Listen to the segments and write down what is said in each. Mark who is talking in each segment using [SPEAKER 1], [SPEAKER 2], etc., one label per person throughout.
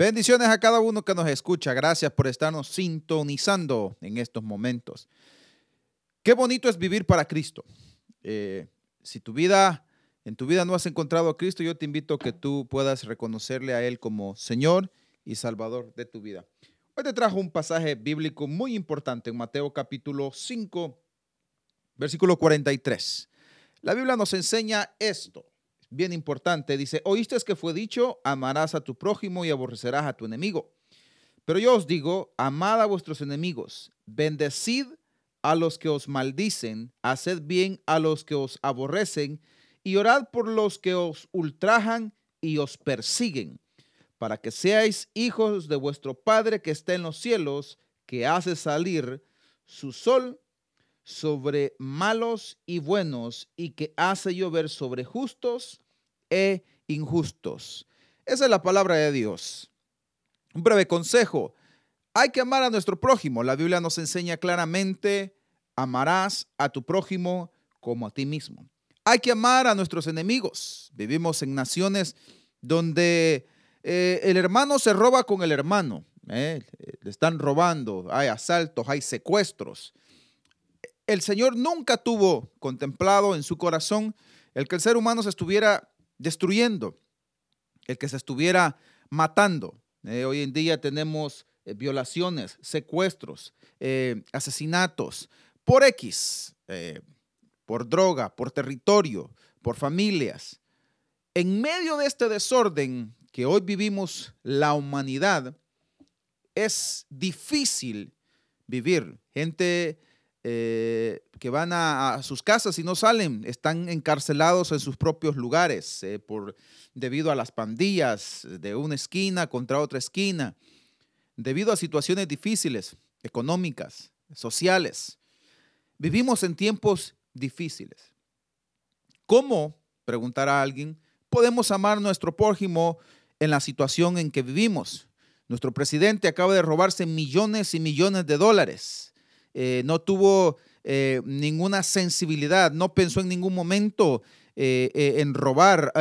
[SPEAKER 1] Bendiciones a cada uno que nos escucha. Gracias por estarnos sintonizando en estos momentos. Qué bonito es vivir para Cristo. Eh, si tu vida, en tu vida no has encontrado a Cristo, yo te invito a que tú puedas reconocerle a Él como Señor y Salvador de tu vida. Hoy te trajo un pasaje bíblico muy importante en Mateo capítulo 5, versículo 43. La Biblia nos enseña esto, bien importante. Dice, oíste que fue dicho, amarás a tu prójimo y aborrecerás a tu enemigo. Pero yo os digo, amad a vuestros enemigos, bendecid a los que os maldicen, haced bien a los que os aborrecen y orad por los que os ultrajan y os persiguen, para que seáis hijos de vuestro Padre que está en los cielos, que hace salir su sol sobre malos y buenos y que hace llover sobre justos e injustos. Esa es la palabra de Dios. Un breve consejo. Hay que amar a nuestro prójimo. La Biblia nos enseña claramente, amarás a tu prójimo como a ti mismo. Hay que amar a nuestros enemigos. Vivimos en naciones donde eh, el hermano se roba con el hermano. Eh, le están robando, hay asaltos, hay secuestros el Señor nunca tuvo contemplado en su corazón el que el ser humano se estuviera destruyendo, el que se estuviera matando. Eh, hoy en día tenemos eh, violaciones, secuestros, eh, asesinatos por X, por droga, por territorio, por familias. En medio de este desorden que hoy vivimos la humanidad, es difícil vivir. Gente eh, que van a, sus casas y no salen, están encarcelados en sus propios lugares eh, por, debido a las pandillas de una esquina contra otra esquina, debido a situaciones difíciles, económicas, sociales. Vivimos en tiempos difíciles. ¿Cómo, preguntará alguien, podemos amar nuestro prójimo en la situación en que vivimos? Nuestro presidente acaba de robarse millones y millones de dólares eh, no tuvo eh, ninguna sensibilidad, no pensó en ningún momento eh, en robar,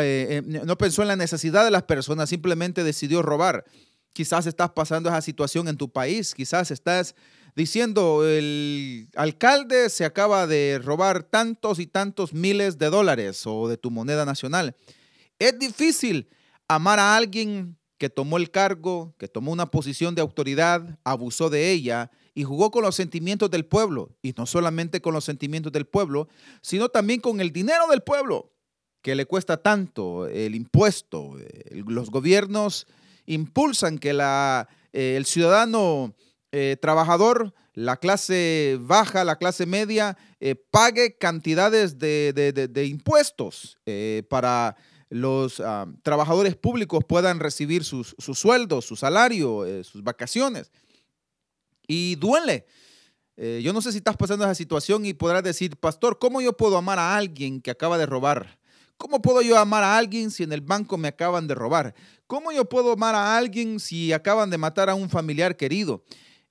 [SPEAKER 1] no pensó en la necesidad de las personas, simplemente decidió robar. Quizás estás pasando esa situación en tu país, quizás estás diciendo, el alcalde se acaba de robar tantos y tantos miles de dólares o de tu moneda nacional. Es difícil amar a alguien que tomó el cargo, que tomó una posición de autoridad, abusó de ella y jugó con los sentimientos del pueblo, y no solamente con los sentimientos del pueblo, sino también con el dinero del pueblo, que le cuesta tanto, el impuesto. los gobiernos impulsan que la, eh, el ciudadano eh, trabajador, la clase baja, la clase media, eh, pague cantidades de, impuestos para los ah, trabajadores públicos puedan recibir sus, sus sueldos, su salario, sus vacaciones y duele. Eh, yo no sé si estás pasando esa situación y podrás decir, pastor, ¿cómo yo puedo amar a alguien que acaba de robar? ¿Cómo puedo yo amar a alguien si en el banco me acaban de robar? ¿Cómo yo puedo amar a alguien si acaban de matar a un familiar querido?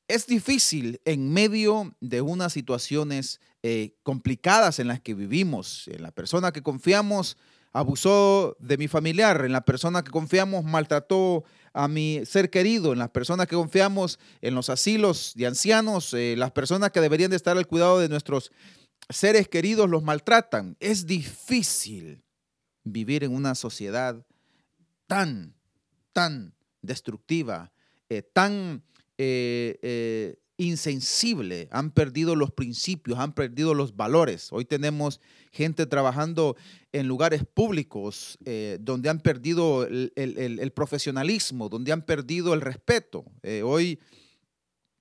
[SPEAKER 1] Es difícil en medio de unas situaciones eh, complicadas en las que vivimos. En la persona que confiamos abusó de mi familiar, en la persona que confiamos maltrató a mi ser querido, en las personas que confiamos en los asilos de ancianos, eh, las personas que deberían de estar al cuidado de nuestros seres queridos los maltratan. Es difícil vivir en una sociedad tan, tan destructiva, eh, tan eh, insensible, han perdido los principios, han perdido los valores. Hoy tenemos gente trabajando en lugares públicos eh, donde han perdido el, profesionalismo, donde han perdido el respeto. Eh, hoy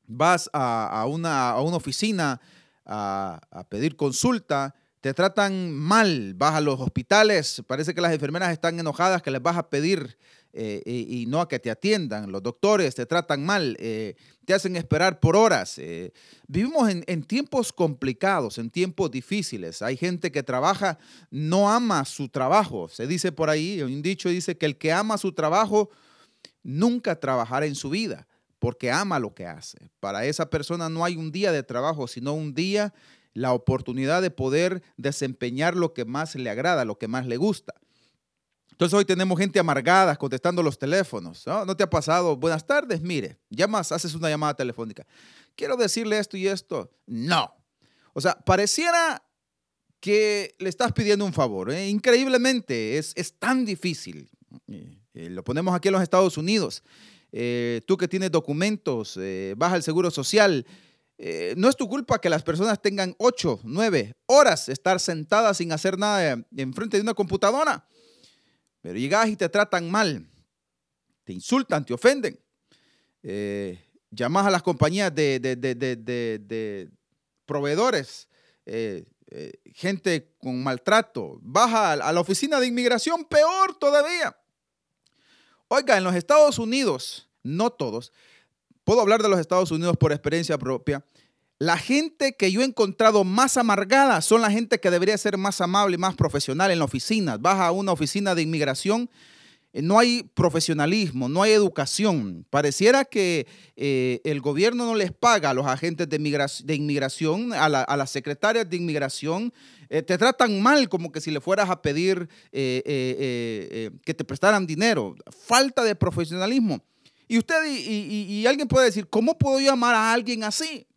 [SPEAKER 1] vas a, una, oficina a pedir consulta, te tratan mal, vas a los hospitales, parece que las enfermeras están enojadas que les vas a pedir eh, y, no a que te atiendan. Los doctores te tratan mal, eh, te hacen esperar por horas. Eh, vivimos en, en, tiempos complicados, en tiempos difíciles. Hay gente que trabaja, no ama su trabajo. Se dice por ahí, un dicho dice que el que ama su trabajo nunca trabajará en su vida porque ama lo que hace. Para esa persona no hay un día de trabajo, sino un día, la oportunidad de poder desempeñar lo que más le agrada, lo que más le gusta. Entonces hoy tenemos gente amargada contestando los teléfonos. ¿no? ¿No te ha pasado? Buenas tardes, mire, llamas, haces una llamada telefónica. Quiero decirle esto y esto. No. O sea, pareciera que le estás pidiendo un favor. ¿eh? Increíblemente, es, es, tan difícil. Eh, eh, lo ponemos aquí en los Estados Unidos. tú que tienes documentos, vas al Seguro Social. No es tu culpa que las personas tengan ocho, nueve horas estar sentadas sin hacer nada enfrente de una computadora. Pero llegas y te tratan mal, te insultan, te ofenden. llamas a las compañías de, de, de proveedores eh, gente con maltrato, baja a la oficina de inmigración, peor todavía. Oiga, en los Estados Unidos, no todos, puedo hablar de los Estados Unidos por experiencia propia, la gente que yo he encontrado más amargada son la gente que debería ser más amable y más profesional en la oficina. Baja a una oficina de inmigración eh, no hay profesionalismo, no hay educación. Pareciera que eh, el gobierno no les paga a los agentes de, inmigración, a, las secretarias de inmigración. Eh, te tratan mal como que si le fueras a pedir que te prestaran dinero. Falta de profesionalismo. Y usted y, alguien puede decir, ¿cómo puedo llamar a alguien así?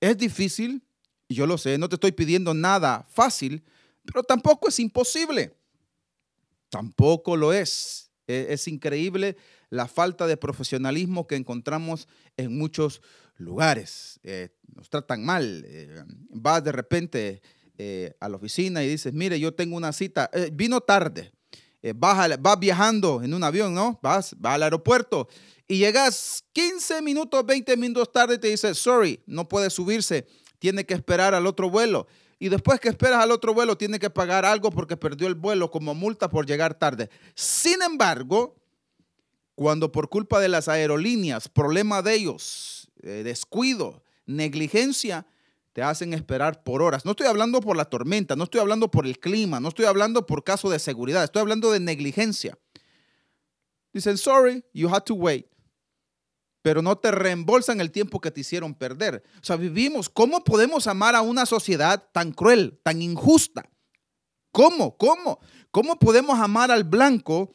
[SPEAKER 1] Es difícil, yo lo sé, no te estoy pidiendo nada fácil, pero tampoco es imposible. Tampoco lo es. E, es, increíble la falta de profesionalismo que encontramos en muchos lugares. Eh, nos tratan mal. Eh, vas de repente eh, a la oficina y dices, mire, yo tengo una cita, vino tarde. Vas, vas, viajando en un avión, ¿no? Vas, vas al aeropuerto y llegas 15 minutos, 20 minutos tarde y te dice, sorry, no puede subirse, tiene que esperar al otro vuelo y después que esperas al otro vuelo tiene que pagar algo porque perdió el vuelo como multa por llegar tarde. Sin embargo, cuando por culpa de las aerolíneas, problema de ellos, eh, descuido, negligencia, te hacen esperar por horas. No estoy hablando por la tormenta, no estoy hablando por el clima, no estoy hablando por caso de seguridad, estoy hablando de negligencia. Dicen, sorry, you had to wait pero no te reembolsan el tiempo que te hicieron perder. O sea, vivimos, ¿cómo podemos amar a una sociedad tan cruel, tan injusta? ¿Cómo? ¿Cómo? ¿Cómo podemos amar al blanco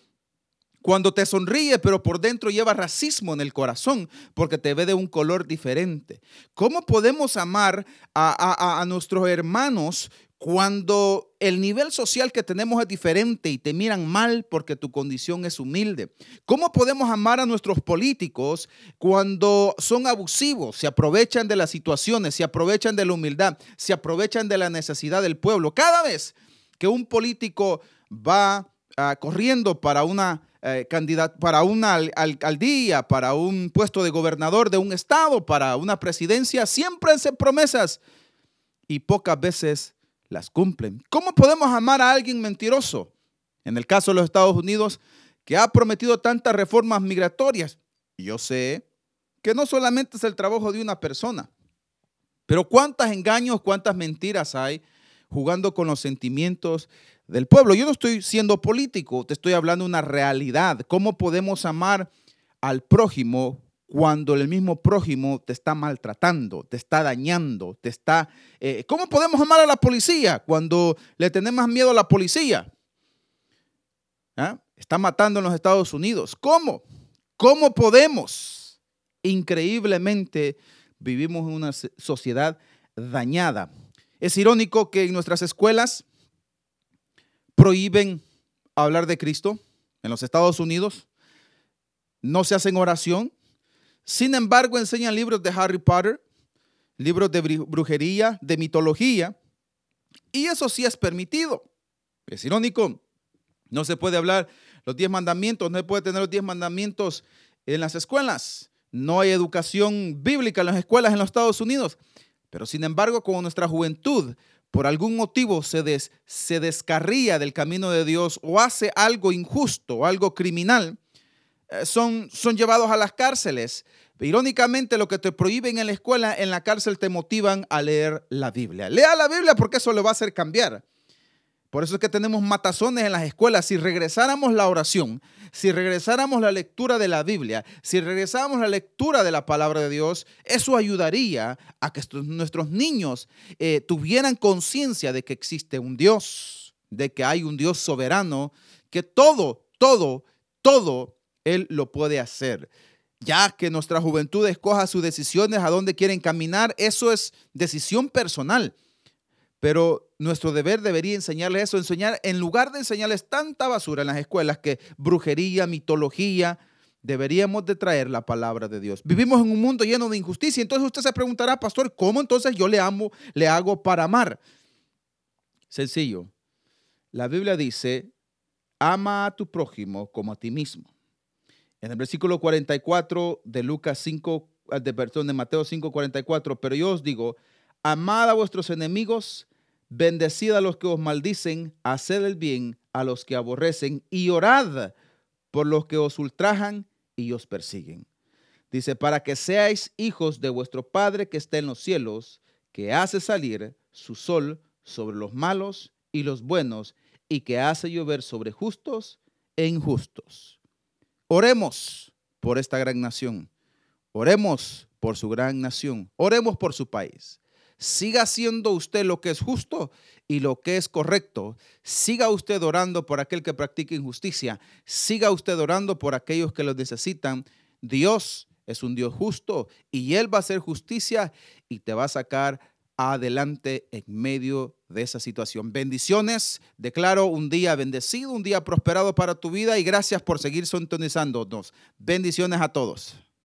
[SPEAKER 1] cuando te sonríe, pero por dentro lleva racismo en el corazón porque te ve de un color diferente? ¿Cómo podemos amar a, a nuestros hermanos cuando el nivel social que tenemos es diferente y te miran mal porque tu condición es humilde. ¿Cómo podemos amar a nuestros políticos cuando son abusivos, se aprovechan de las situaciones, se aprovechan de la humildad, se aprovechan de la necesidad del pueblo? Cada vez que un político va ah, corriendo para una eh, para una alcaldía, para un puesto de gobernador de un estado, para una presidencia, siempre hacen promesas y pocas veces las cumplen. ¿Cómo podemos amar a alguien mentiroso? En el caso de los Estados Unidos, que ha prometido tantas reformas migratorias. Yo sé que no solamente es el trabajo de una persona, pero cuántos engaños, cuántas mentiras hay jugando con los sentimientos del pueblo. Yo no estoy siendo político, te estoy hablando de una realidad. ¿Cómo podemos amar al prójimo cuando el mismo prójimo te está maltratando, te está dañando, te está... Eh, ¿Cómo podemos amar a la policía cuando le tenemos miedo a la policía? ¿Ah? Está matando en los Estados Unidos. ¿Cómo? ¿Cómo podemos? Increíblemente vivimos en una sociedad dañada. Es irónico que en nuestras escuelas prohíben hablar de Cristo. En los Estados Unidos no se hacen oración, sin embargo, enseñan libros de Harry Potter, libros de brujería, de mitología, y eso sí es permitido. Es irónico, no se puede hablar los diez mandamientos, no se puede tener los diez mandamientos en las escuelas. No hay educación bíblica en las escuelas en los Estados Unidos. Pero sin embargo, como nuestra juventud por algún motivo se, se descarría del camino de Dios o hace algo injusto, algo criminal, eh, son, son llevados a las cárceles. Irónicamente, lo que te prohíben en la escuela, en la cárcel te motivan a leer la Biblia. Lea la Biblia porque eso le va a hacer cambiar. Por eso es que tenemos matazones en las escuelas. Si regresáramos la oración, si regresáramos la lectura de la Biblia, si regresáramos la lectura de la palabra de Dios, eso ayudaría a que nuestros niños eh, tuvieran conciencia de que existe un Dios, de que hay un Dios soberano que todo, todo, todo Él lo puede hacer. Ya que nuestra juventud escoja sus decisiones, a dónde quieren caminar, eso es decisión personal. Pero nuestro deber debería enseñarles eso, enseñar, en lugar de enseñarles tanta basura en las escuelas que brujería, mitología, deberíamos de traer la palabra de Dios. Vivimos en un mundo lleno de injusticia, entonces usted se preguntará, pastor, ¿cómo entonces yo le amo, le hago para amar? Sencillo. La Biblia dice, ama a tu prójimo como a ti mismo. En el versículo 44 de Lucas 5, ah, de, de Mateo 5, 44, pero yo os digo, amad a vuestros enemigos, bendecid a los que os maldicen, haced el bien a los que aborrecen y orad por los que os ultrajan y os persiguen. Dice, para que seáis hijos de vuestro Padre que está en los cielos, que hace salir su sol sobre los malos y los buenos, y que hace llover sobre justos e injustos. Oremos por esta gran nación. Oremos por su gran nación. Oremos por su país. Siga haciendo usted lo que es justo y lo que es correcto. Siga usted orando por aquel que practica injusticia. Siga usted orando por aquellos que lo necesitan. Dios es un Dios justo y Él va a hacer justicia y te va a sacar adelante en medio de esa situación. Bendiciones, declaro un día bendecido, un día prosperado para tu vida y gracias por seguir sintonizándonos. Bendiciones a todos.